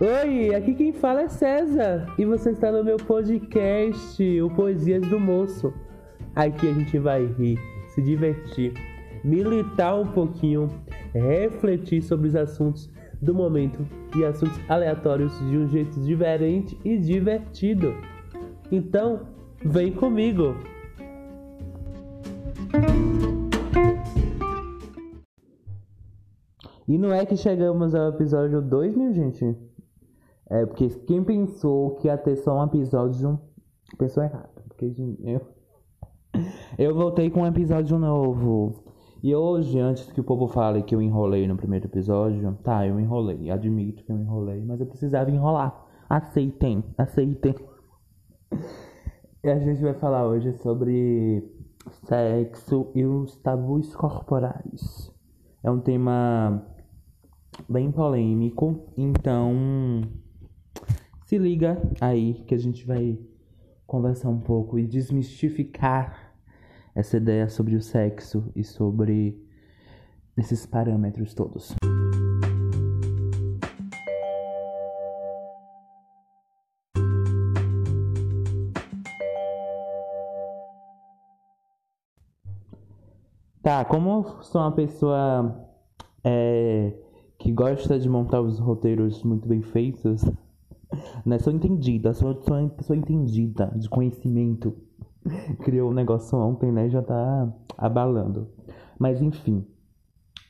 Oi, aqui quem fala é César e você está no meu podcast, o Poesias do Moço. Aqui a gente vai rir, se divertir, militar um pouquinho, refletir sobre os assuntos do momento e assuntos aleatórios de um jeito diferente e divertido. Então, vem comigo! E não é que chegamos ao episódio 2, minha gente. É porque quem pensou que ia ter só um episódio pensou errado. Porque eu, eu voltei com um episódio novo. E hoje, antes que o povo fale que eu enrolei no primeiro episódio, tá, eu enrolei. Admito que eu enrolei, mas eu precisava enrolar. Aceitem, aceitem. E a gente vai falar hoje sobre sexo e os tabus corporais. É um tema bem polêmico, então se liga aí que a gente vai conversar um pouco e desmistificar essa ideia sobre o sexo e sobre esses parâmetros todos. Tá, como sou uma pessoa é, que gosta de montar os roteiros muito bem feitos, né? Sou entendida, sou, sou uma pessoa entendida, de conhecimento. Criou um negócio ontem, né? Já tá abalando. Mas enfim,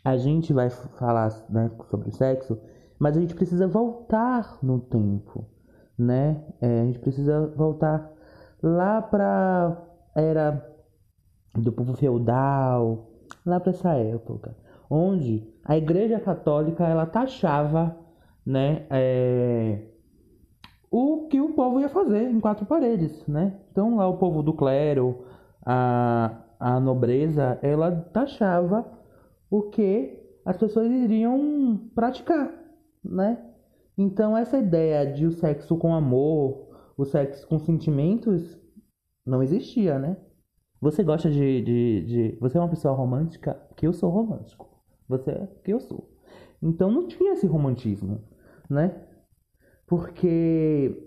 a gente vai falar né, sobre o sexo, mas a gente precisa voltar no tempo, né? É, a gente precisa voltar lá pra era do povo feudal, lá para essa época, onde a Igreja Católica ela taxava, né, é, o que o povo ia fazer em quatro paredes, né? Então lá o povo do clero, a, a nobreza, ela taxava o que as pessoas iriam praticar, né? Então essa ideia de o sexo com amor, o sexo com sentimentos, não existia, né? Você gosta de, de, de, Você é uma pessoa romântica? Que eu sou romântico. Você é que eu sou. Então não tinha esse romantismo, né? Porque.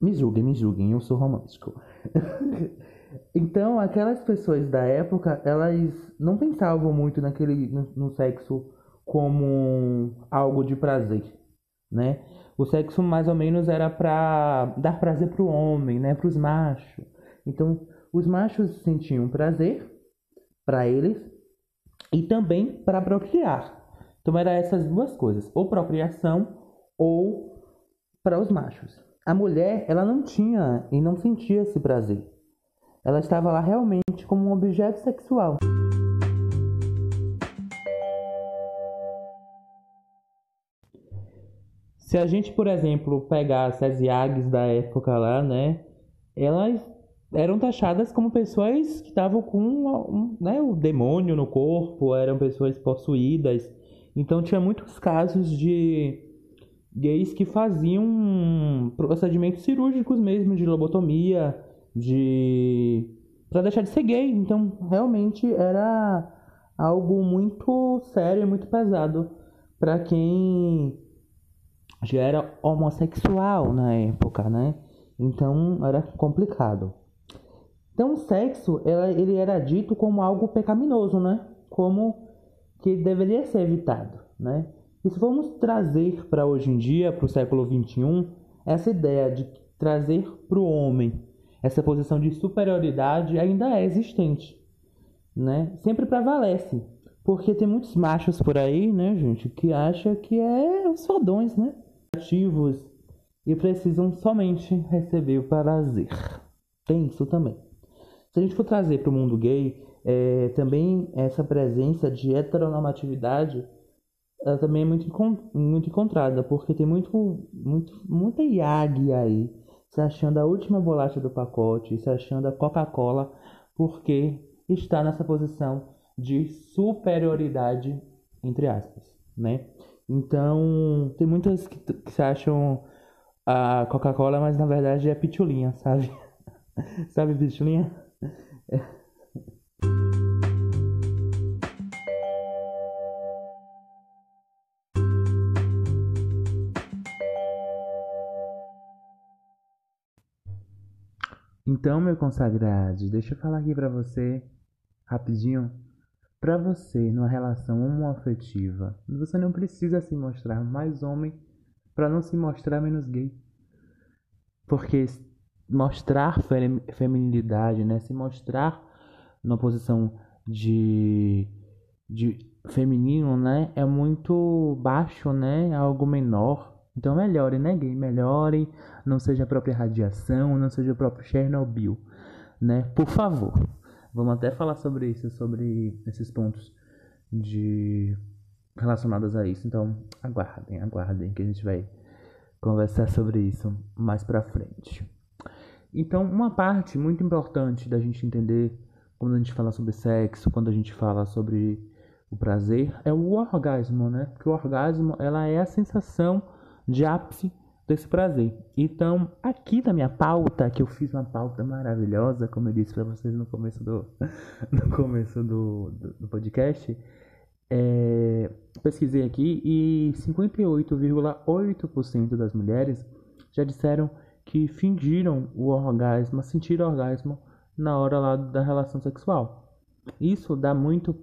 Me julguem, me julguem, eu sou romântico. então, aquelas pessoas da época, elas não pensavam muito naquele, no, no sexo como algo de prazer, né? O sexo mais ou menos era para dar prazer pro homem, né, para os machos. Então, os machos sentiam prazer para eles e também para procriar. Então era essas duas coisas, ou procriação ou para os machos. A mulher, ela não tinha e não sentia esse prazer. Ela estava lá realmente como um objeto sexual. Se a gente, por exemplo, pegar as Yags da época lá, né? Elas eram taxadas como pessoas que estavam com um, né, o demônio no corpo, eram pessoas possuídas. Então tinha muitos casos de gays que faziam procedimentos cirúrgicos mesmo, de lobotomia, de para deixar de ser gay. Então realmente era algo muito sério e muito pesado para quem já era homossexual na época, né? Então era complicado. Então, o sexo, ele era dito como algo pecaminoso, né? Como que deveria ser evitado, né? E se formos trazer para hoje em dia, para o século XXI, essa ideia de trazer para o homem essa posição de superioridade ainda é existente, né? Sempre prevalece, porque tem muitos machos por aí, né, gente, que acha que é os fodões, né? Ativos e precisam somente receber o prazer. Tem isso também. Se a gente for trazer para o mundo gay, é, também essa presença de heteronormatividade ela também é muito, muito encontrada, porque tem muito, muito, muita IAG aí, se achando a última bolacha do pacote, se achando a Coca-Cola, porque está nessa posição de superioridade, entre aspas, né? Então, tem muitas que, que se acham a Coca-Cola, mas na verdade é pitulinha, sabe? sabe pitulinha? Então, meu consagrado, deixa eu falar aqui pra você, rapidinho. Pra você, numa relação homoafetiva, você não precisa se mostrar mais homem para não se mostrar menos gay. Porque mostrar feminilidade, né? Se mostrar numa posição de, de feminino, né? É muito baixo, né? É algo menor. Então melhore, né, gay? Melhore. Não seja a própria radiação, não seja o próprio Chernobyl, né? Por favor. Vamos até falar sobre isso, sobre esses pontos de relacionados a isso. Então, aguardem, aguardem que a gente vai conversar sobre isso mais para frente. Então, uma parte muito importante da gente entender quando a gente fala sobre sexo, quando a gente fala sobre o prazer, é o orgasmo, né? Porque o orgasmo, ela é a sensação de ápice desse prazer. Então, aqui na minha pauta, que eu fiz uma pauta maravilhosa, como eu disse para vocês no começo do, no começo do, do, do podcast, é, pesquisei aqui e 58,8% das mulheres já disseram que fingiram o orgasmo, sentiram orgasmo na hora lá da relação sexual. Isso dá muito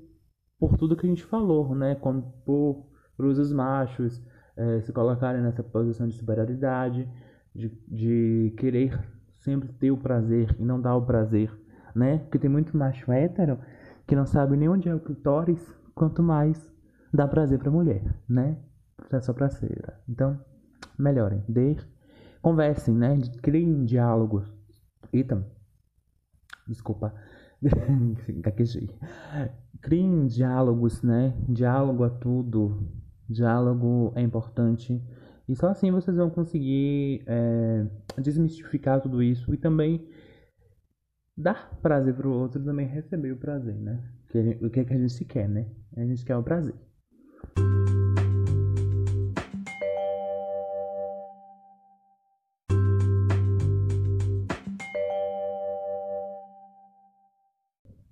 por tudo que a gente falou, né? Como por, por os machos, é, se colocarem nessa posição de superioridade, de, de querer sempre ter o prazer e não dar o prazer, né? Porque tem muito macho hétero que não sabe nem onde é o clitóris, quanto mais dá prazer pra mulher, né? É só prazer. Então, melhorem, dê, conversem, né? Criem diálogos. Eita, desculpa, gaguejei. Criem diálogos, né? Diálogo a tudo, Diálogo é importante. E só assim vocês vão conseguir é, desmistificar tudo isso e também dar prazer para o outro e também receber o prazer, né? O que, é que a gente quer, né? A gente quer o prazer.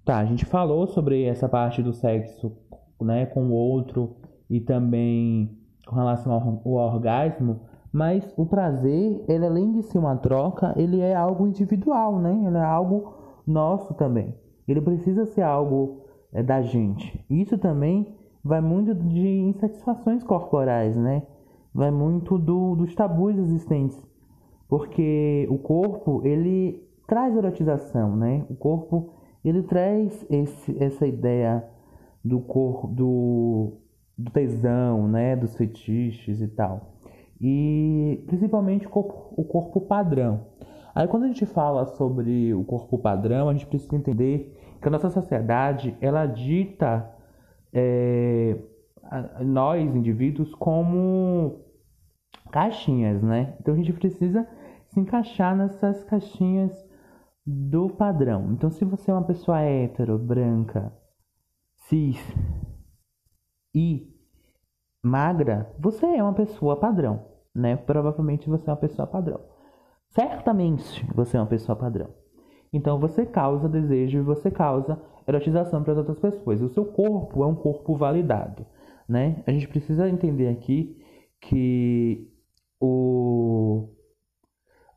Tá, a gente falou sobre essa parte do sexo, né, com o outro e também com relação ao, ao orgasmo, mas o prazer, ele além de ser uma troca, ele é algo individual, né? Ele é algo nosso também. Ele precisa ser algo é, da gente. Isso também vai muito de insatisfações corporais, né? Vai muito do, dos tabus existentes. Porque o corpo, ele traz erotização, né? O corpo, ele traz esse, essa ideia do corpo, do do tesão, né, dos fetiches e tal. E principalmente o corpo, padrão. Aí quando a gente fala sobre o corpo padrão, a gente precisa entender que a nossa sociedade ela dita é, nós indivíduos como caixinhas, né? Então a gente precisa se encaixar nessas caixinhas do padrão. Então se você é uma pessoa hétero, branca, cis, e magra, você é uma pessoa padrão, né? Provavelmente você é uma pessoa padrão. Certamente você é uma pessoa padrão. Então você causa desejo e você causa erotização para as outras pessoas. O seu corpo é um corpo validado, né? A gente precisa entender aqui que o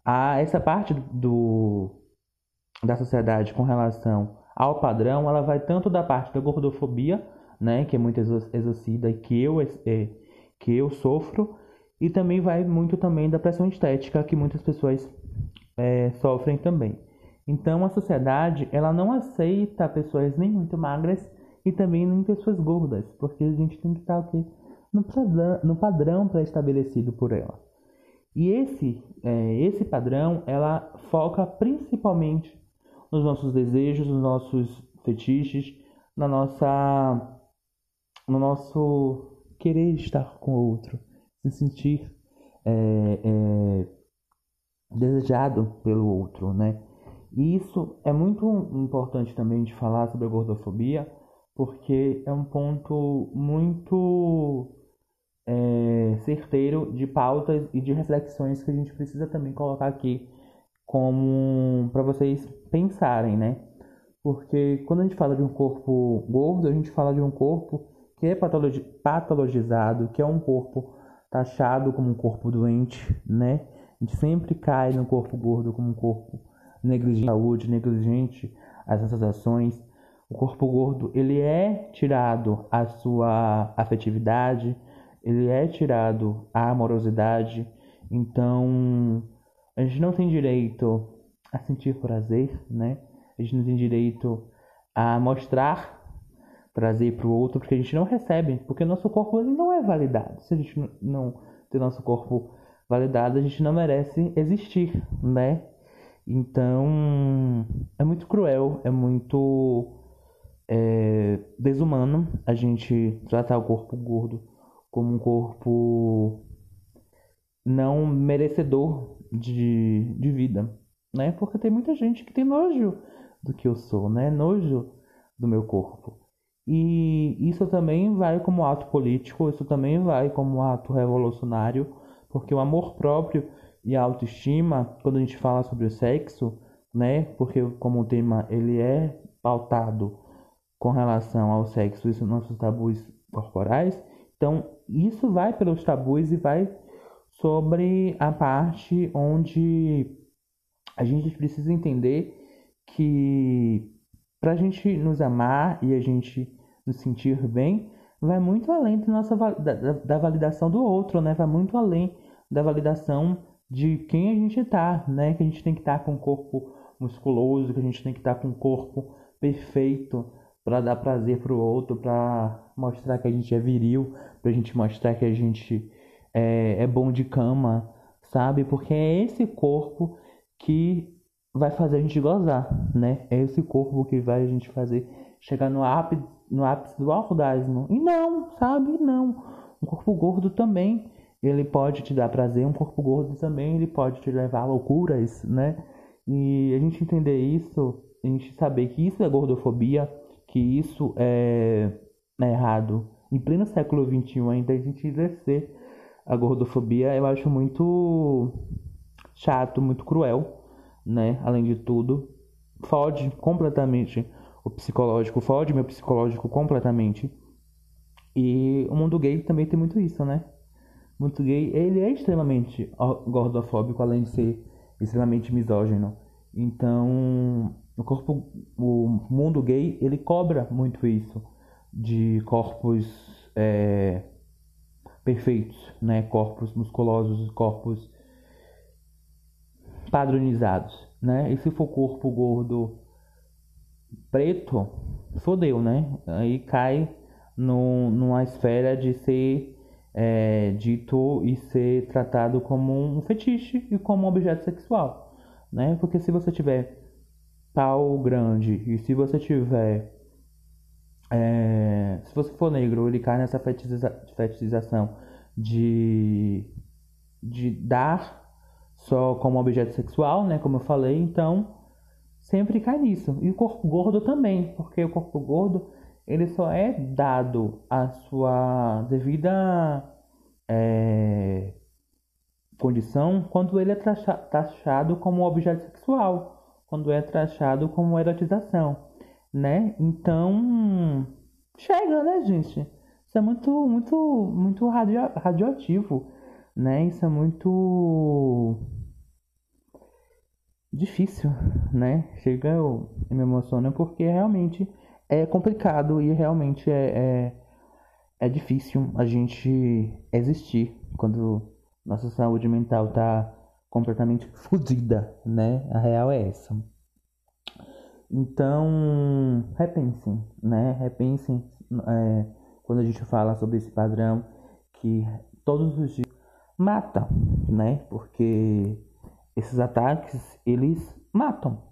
a essa parte do da sociedade com relação ao padrão, ela vai tanto da parte da gordofobia né, que é muito exercida e que eu, é, que eu sofro, e também vai muito também da pressão estética que muitas pessoas é, sofrem também. Então a sociedade ela não aceita pessoas nem muito magras e também nem pessoas gordas, porque a gente tem que estar aqui no padrão, pré-estabelecido por ela. E esse, é, esse padrão ela foca principalmente nos nossos desejos, nos nossos fetiches, na nossa no nosso querer estar com o outro, se sentir é, é, desejado pelo outro, né? E isso é muito importante também de falar sobre a gordofobia, porque é um ponto muito é, certeiro de pautas e de reflexões que a gente precisa também colocar aqui como para vocês pensarem, né? Porque quando a gente fala de um corpo gordo, a gente fala de um corpo que é patologizado, que é um corpo taxado como um corpo doente, né? A gente sempre cai no corpo gordo como um corpo negligente à saúde, negligente às nossas ações. O corpo gordo, ele é tirado a sua afetividade, ele é tirado a amorosidade. Então, a gente não tem direito a sentir prazer, né? A gente não tem direito a mostrar prazer para o outro, porque a gente não recebe, porque nosso corpo não é validado. Se a gente não ter nosso corpo validado, a gente não merece existir, né? Então, é muito cruel, é muito é, desumano a gente tratar o corpo gordo como um corpo não merecedor de, de vida, né? Porque tem muita gente que tem nojo do que eu sou, né? Nojo do meu corpo. E isso também vai como ato político, isso também vai como ato revolucionário, porque o amor próprio e a autoestima, quando a gente fala sobre o sexo, né? Porque como o tema ele é pautado com relação ao sexo e nossos tabus corporais, então isso vai pelos tabus e vai sobre a parte onde a gente precisa entender que para a gente nos amar e a gente nos sentir bem, vai muito além da, nossa, da, da validação do outro, né? Vai muito além da validação de quem a gente tá, né? Que a gente tem que estar tá com um corpo musculoso, que a gente tem que estar tá com um corpo perfeito para dar prazer pro outro, para mostrar que a gente é viril, pra gente mostrar que a gente é, é bom de cama, sabe? Porque é esse corpo que vai fazer a gente gozar, né? É esse corpo que vai a gente fazer chegar no ápice, no ápice do orgasmo. E não, sabe? Não. Um corpo gordo também, ele pode te dar prazer, um corpo gordo também, ele pode te levar a loucuras, né? E a gente entender isso, a gente saber que isso é gordofobia, que isso é, é errado. Em pleno século XXI ainda a gente exercer a gordofobia, eu acho muito chato, muito cruel né? Além de tudo, fode completamente o psicológico, fode meu psicológico completamente. E o mundo gay também tem muito isso, né? O mundo gay, ele é extremamente gordofóbico, além de ser extremamente misógino. Então, o corpo, o mundo gay, ele cobra muito isso de corpos é, perfeitos, né? Corpos musculosos, corpos padronizados, né? E se for corpo gordo preto, fodeu, né? Aí cai no, numa esfera de ser é, dito e ser tratado como um fetiche e como um objeto sexual, né? Porque se você tiver pau grande e se você tiver é, se você for negro, ele cai nessa fetichiza, fetichização de, de dar só como objeto sexual, né? Como eu falei, então sempre cai nisso. E o corpo gordo também, porque o corpo gordo ele só é dado a sua devida é, condição quando ele é taxado como objeto sexual, quando é taxado como erotização, né? Então chega, né, gente? Isso é muito, muito, muito radio, radioativo né? Isso é muito difícil, né? Chega, eu, eu me emociono porque realmente é complicado e realmente é, é, é difícil a gente existir quando nossa saúde mental tá completamente fodida, né? A real é essa. Então, repensem, né? Repensem é, quando a gente fala sobre esse padrão que todos os dias mata, né? Porque esses ataques, eles matam,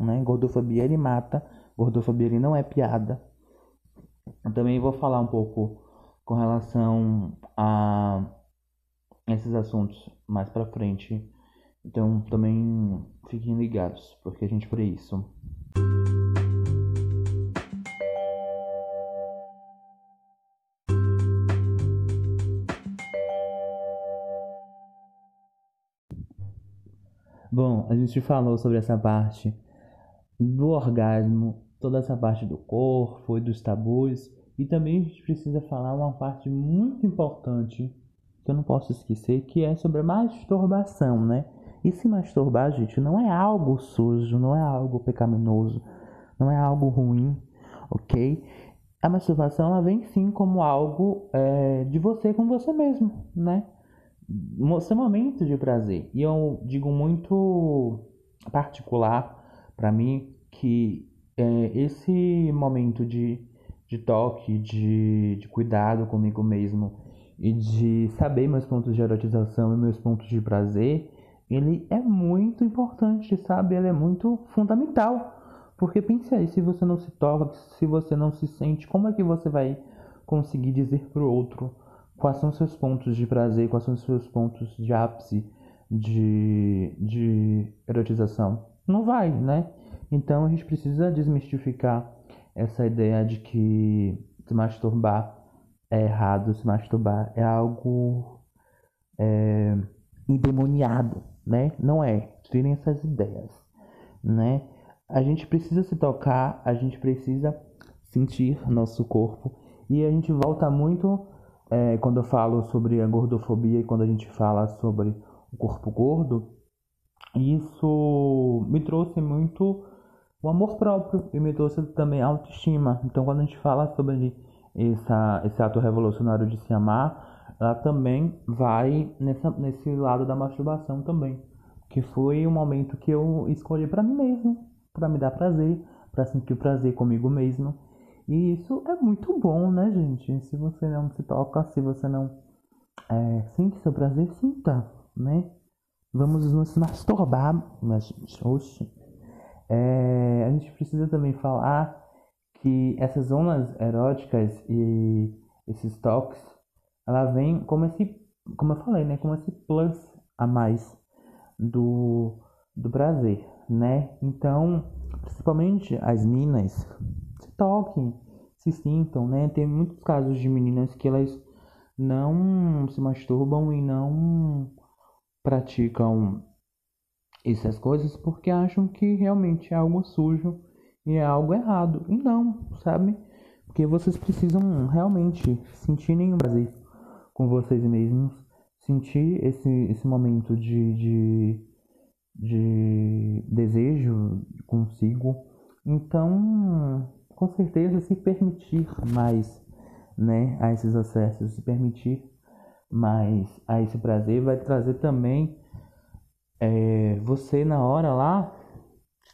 né? Gordofobia, ele mata. Gordofobia, ele não é piada. Eu também vou falar um pouco com relação a esses assuntos mais para frente. Então, também fiquem ligados, porque a gente por isso. A gente falou sobre essa parte do orgasmo, toda essa parte do corpo e dos tabus, e também a gente precisa falar uma parte muito importante que eu não posso esquecer, que é sobre a masturbação, né? E se masturbar, gente, não é algo sujo, não é algo pecaminoso, não é algo ruim, ok? A masturbação ela vem sim como algo é, de você com você mesmo, né? Seu momento de prazer. E eu digo muito particular para mim que é, esse momento de, de toque, de, de cuidado comigo mesmo e de saber meus pontos de erotização e meus pontos de prazer, ele é muito importante, sabe? Ele é muito fundamental. Porque pense aí, se você não se toca, se você não se sente, como é que você vai conseguir dizer para o outro quais são seus pontos de prazer, quais são seus pontos de ápice de, de erotização? Não vai, né? Então a gente precisa desmistificar essa ideia de que se masturbar é errado, se masturbar é algo é, endemoniado, né? Não é. Tirem essas ideias, né? A gente precisa se tocar, a gente precisa sentir nosso corpo e a gente volta muito é, quando eu falo sobre a gordofobia e quando a gente fala sobre o corpo gordo, isso me trouxe muito o amor próprio e me trouxe também a autoestima. Então, quando a gente fala sobre essa, esse ato revolucionário de se amar, ela também vai nessa, nesse lado da masturbação também, que foi o momento que eu escolhi para mim mesmo, para me dar prazer, para sentir prazer comigo mesmo. E isso é muito bom, né, gente? Se você não se toca, se você não é, sente seu prazer, sinta, né? Vamos nos masturbar, mas, oxe. É, a gente precisa também falar que essas zonas eróticas e esses toques, ela vem como esse, como eu falei, né, como esse plus a mais do, do prazer, né? Então, principalmente as minas, toquem, se sintam, né? Tem muitos casos de meninas que elas não se masturbam e não praticam essas coisas porque acham que realmente é algo sujo e é algo errado. E não, sabe? Porque vocês precisam realmente sentir nenhum prazer com vocês mesmos, sentir esse, esse momento de, de, de desejo consigo. Então, com certeza, se permitir mais né, a esses acessos, se permitir mais a esse prazer, vai trazer também é, você na hora lá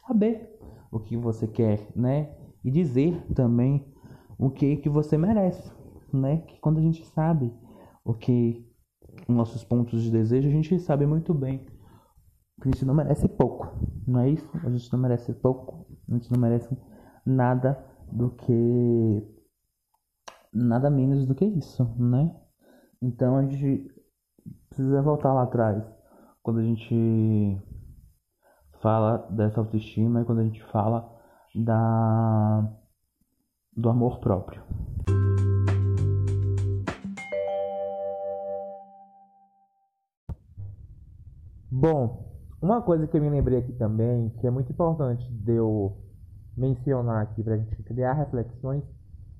saber o que você quer, né? E dizer também o que que você merece, né? Que quando a gente sabe o que nossos pontos de desejo, a gente sabe muito bem que a gente não merece pouco, não é isso? A gente não merece pouco, a gente não merece nada do que nada menos do que isso, né? Então a gente precisa voltar lá atrás quando a gente fala dessa autoestima e quando a gente fala da do amor próprio. Bom, uma coisa que eu me lembrei aqui também, que é muito importante de eu mencionar aqui para a gente criar reflexões,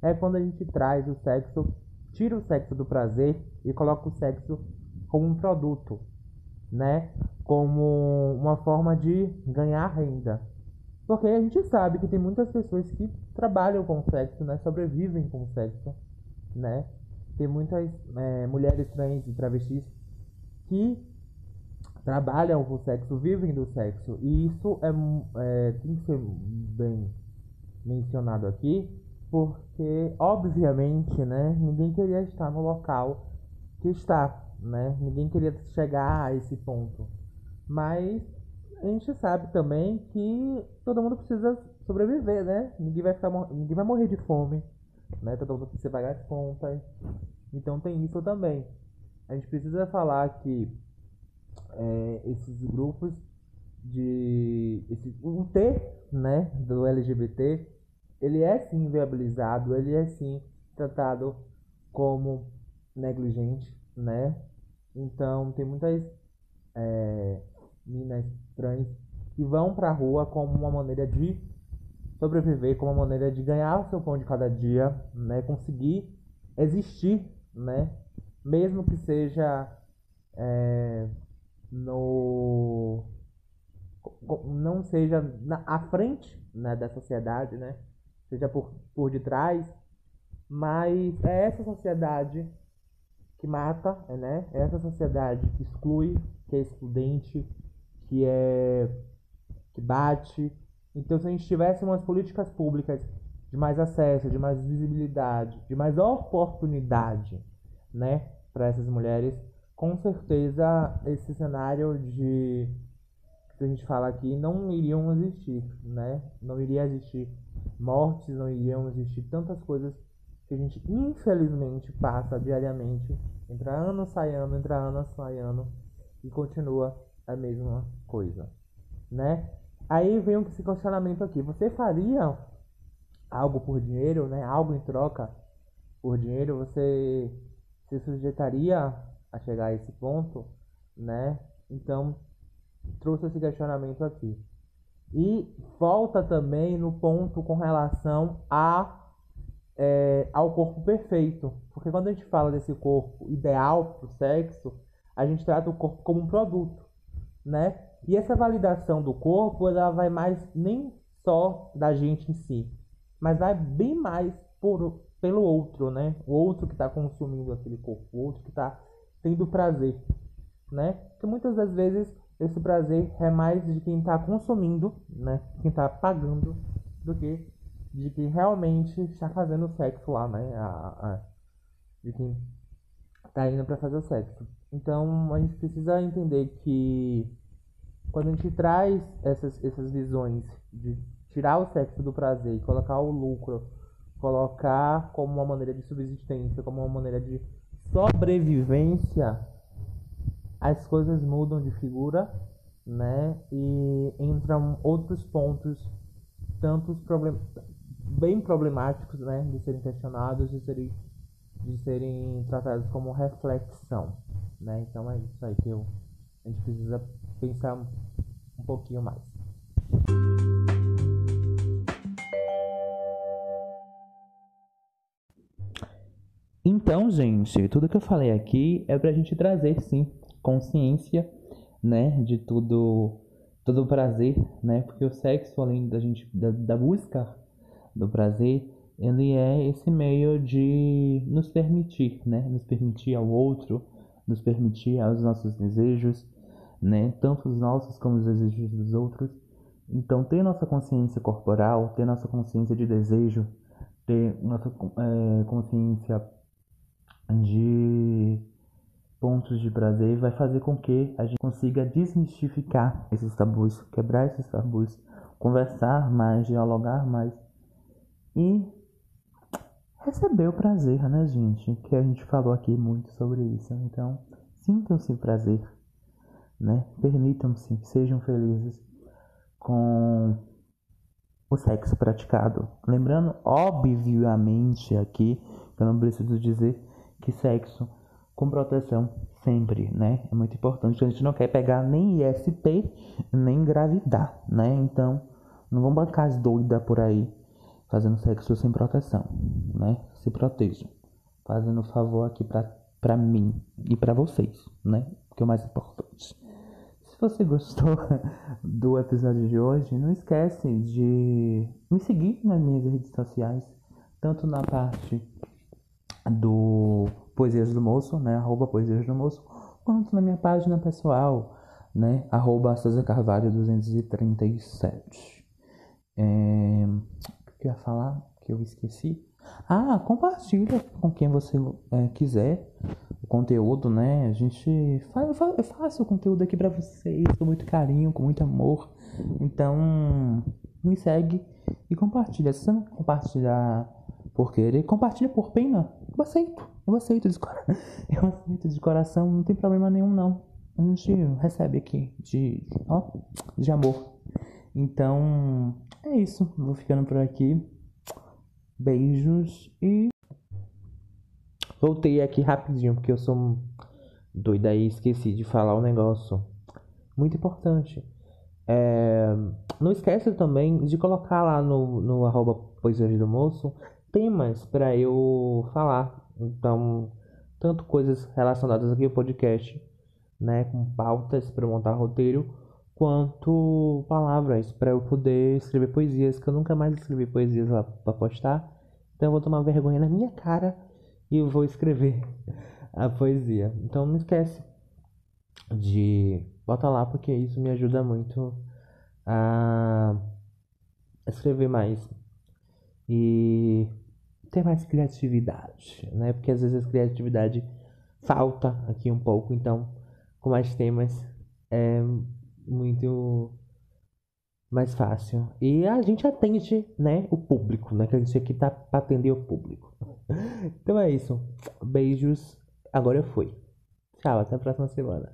é quando a gente traz o sexo, tira o sexo do prazer e coloca o sexo como um produto, né? Como uma forma de ganhar renda. Porque a gente sabe que tem muitas pessoas que trabalham com sexo, né? Sobrevivem com sexo, né? Tem muitas é, mulheres trans e travestis que trabalham com sexo, vivem do sexo. E isso é, é tem que ser bem mencionado aqui, porque obviamente, né, ninguém queria estar no local que está, né? Ninguém queria chegar a esse ponto. Mas a gente sabe também que todo mundo precisa sobreviver, né? Ninguém vai ficar ninguém vai morrer de fome, né? Todo mundo precisa pagar as contas. Então tem isso também. A gente precisa falar que é, esses grupos de esse um T, né, do LGBT, ele é sim viabilizado, ele é sim tratado como negligente, né? Então tem muitas é, minas trans que vão pra rua como uma maneira de sobreviver, como uma maneira de ganhar o seu pão de cada dia, né? Conseguir existir, né? Mesmo que seja é, no não seja na, à frente né, da sociedade, né? Seja por, por detrás, mas é essa sociedade que mata, né? É essa sociedade que exclui, que é excludente, que é que bate. Então, se a gente tivesse umas políticas públicas de mais acesso, de mais visibilidade, de mais oportunidade, né, para essas mulheres, com certeza esse cenário de que a gente fala aqui não iriam existir, né? Não iria existir mortes, não iriam existir tantas coisas que a gente infelizmente passa diariamente, entra ano, sai ano, entra ano, sai ano e continua a mesma coisa, né? Aí vem esse questionamento aqui: você faria algo por dinheiro, né? Algo em troca por dinheiro? Você se sujeitaria a chegar a esse ponto, né? Então trouxe esse questionamento aqui. E volta também no ponto com relação a é, ao corpo perfeito. Porque quando a gente fala desse corpo ideal para o sexo, a gente trata o corpo como um produto, né? E essa validação do corpo, ela vai mais nem só da gente em si, mas vai bem mais por, pelo outro, né? O outro que está consumindo aquele corpo, o outro que está tendo prazer, né? Porque muitas das vezes esse prazer é mais de quem está consumindo, né? Quem está pagando, do que de quem realmente está fazendo sexo lá, né? A, a, de quem está indo para fazer o sexo. Então a gente precisa entender que quando a gente traz essas, essas visões de tirar o sexo do prazer e colocar o lucro, colocar como uma maneira de subsistência, como uma maneira de sobrevivência, as coisas mudam de figura, né? E entram outros pontos, tantos problemas bem problemáticos, né, de serem questionados, de serem de serem tratados como reflexão, né? Então é isso aí que eu, a gente precisa pensar um pouquinho mais. Então, gente, tudo que eu falei aqui é pra gente trazer, sim, consciência, né, de tudo, todo o prazer, né, porque o sexo, além da gente, da, da busca do prazer, ele é esse meio de nos permitir, né, nos permitir ao outro, nos permitir aos nossos desejos, né? Tanto os nossos como os desejos dos outros. Então, ter nossa consciência corporal, ter nossa consciência de desejo, ter nossa é, consciência de pontos de prazer vai fazer com que a gente consiga desmistificar esses tabus, quebrar esses tabus, conversar mais, dialogar mais e receber o prazer, né, gente? Que a gente falou aqui muito sobre isso. Então, sintam-se prazer né? Permitam-se, sejam felizes com o sexo praticado. Lembrando, obviamente, aqui, eu não preciso dizer que sexo com proteção sempre, né? É muito importante. A gente não quer pegar nem ISP, nem engravidar, né? Então, não vão bancar as doidas por aí fazendo sexo sem proteção, né? Se protejam. Fazendo favor aqui pra, pra mim e pra vocês, né? Que é o mais importante você gostou do episódio de hoje, não esquece de me seguir nas minhas redes sociais, tanto na parte do Poesias do Moço, né, arroba Poesias do Moço, quanto na minha página pessoal, né, arroba Souza Carvalho 237. É, o que eu ia falar que eu esqueci? Ah, compartilha com quem você é, quiser o conteúdo, né? A gente eu faço o conteúdo aqui para vocês com muito carinho, com muito amor. Então, me segue e compartilha. Se você não compartilhar por querer, compartilha por pena. Eu aceito. Eu aceito de coração. Eu aceito de coração, não tem problema nenhum não. A gente recebe aqui de, ó, de amor. Então, é isso. Vou ficando por aqui. Beijos e. Voltei aqui rapidinho porque eu sou doida e esqueci de falar um negócio muito importante. É... Não esquece também de colocar lá no, no arroba Poesias do Moço temas para eu falar. Então, tanto coisas relacionadas aqui ao podcast, né, com pautas para montar roteiro, quanto palavras para eu poder escrever poesias, que eu nunca mais escrevi poesias lá para postar. Então eu vou tomar vergonha na minha cara e vou escrever a poesia. Então não esquece de botar lá porque isso me ajuda muito a escrever mais e ter mais criatividade, né? Porque às vezes a criatividade falta aqui um pouco, então com mais temas é muito mais fácil. E a gente atende, né, o público, né? Que a gente aqui tá pra atender o público. Então é isso. Beijos. Agora eu fui. Tchau, até a próxima semana.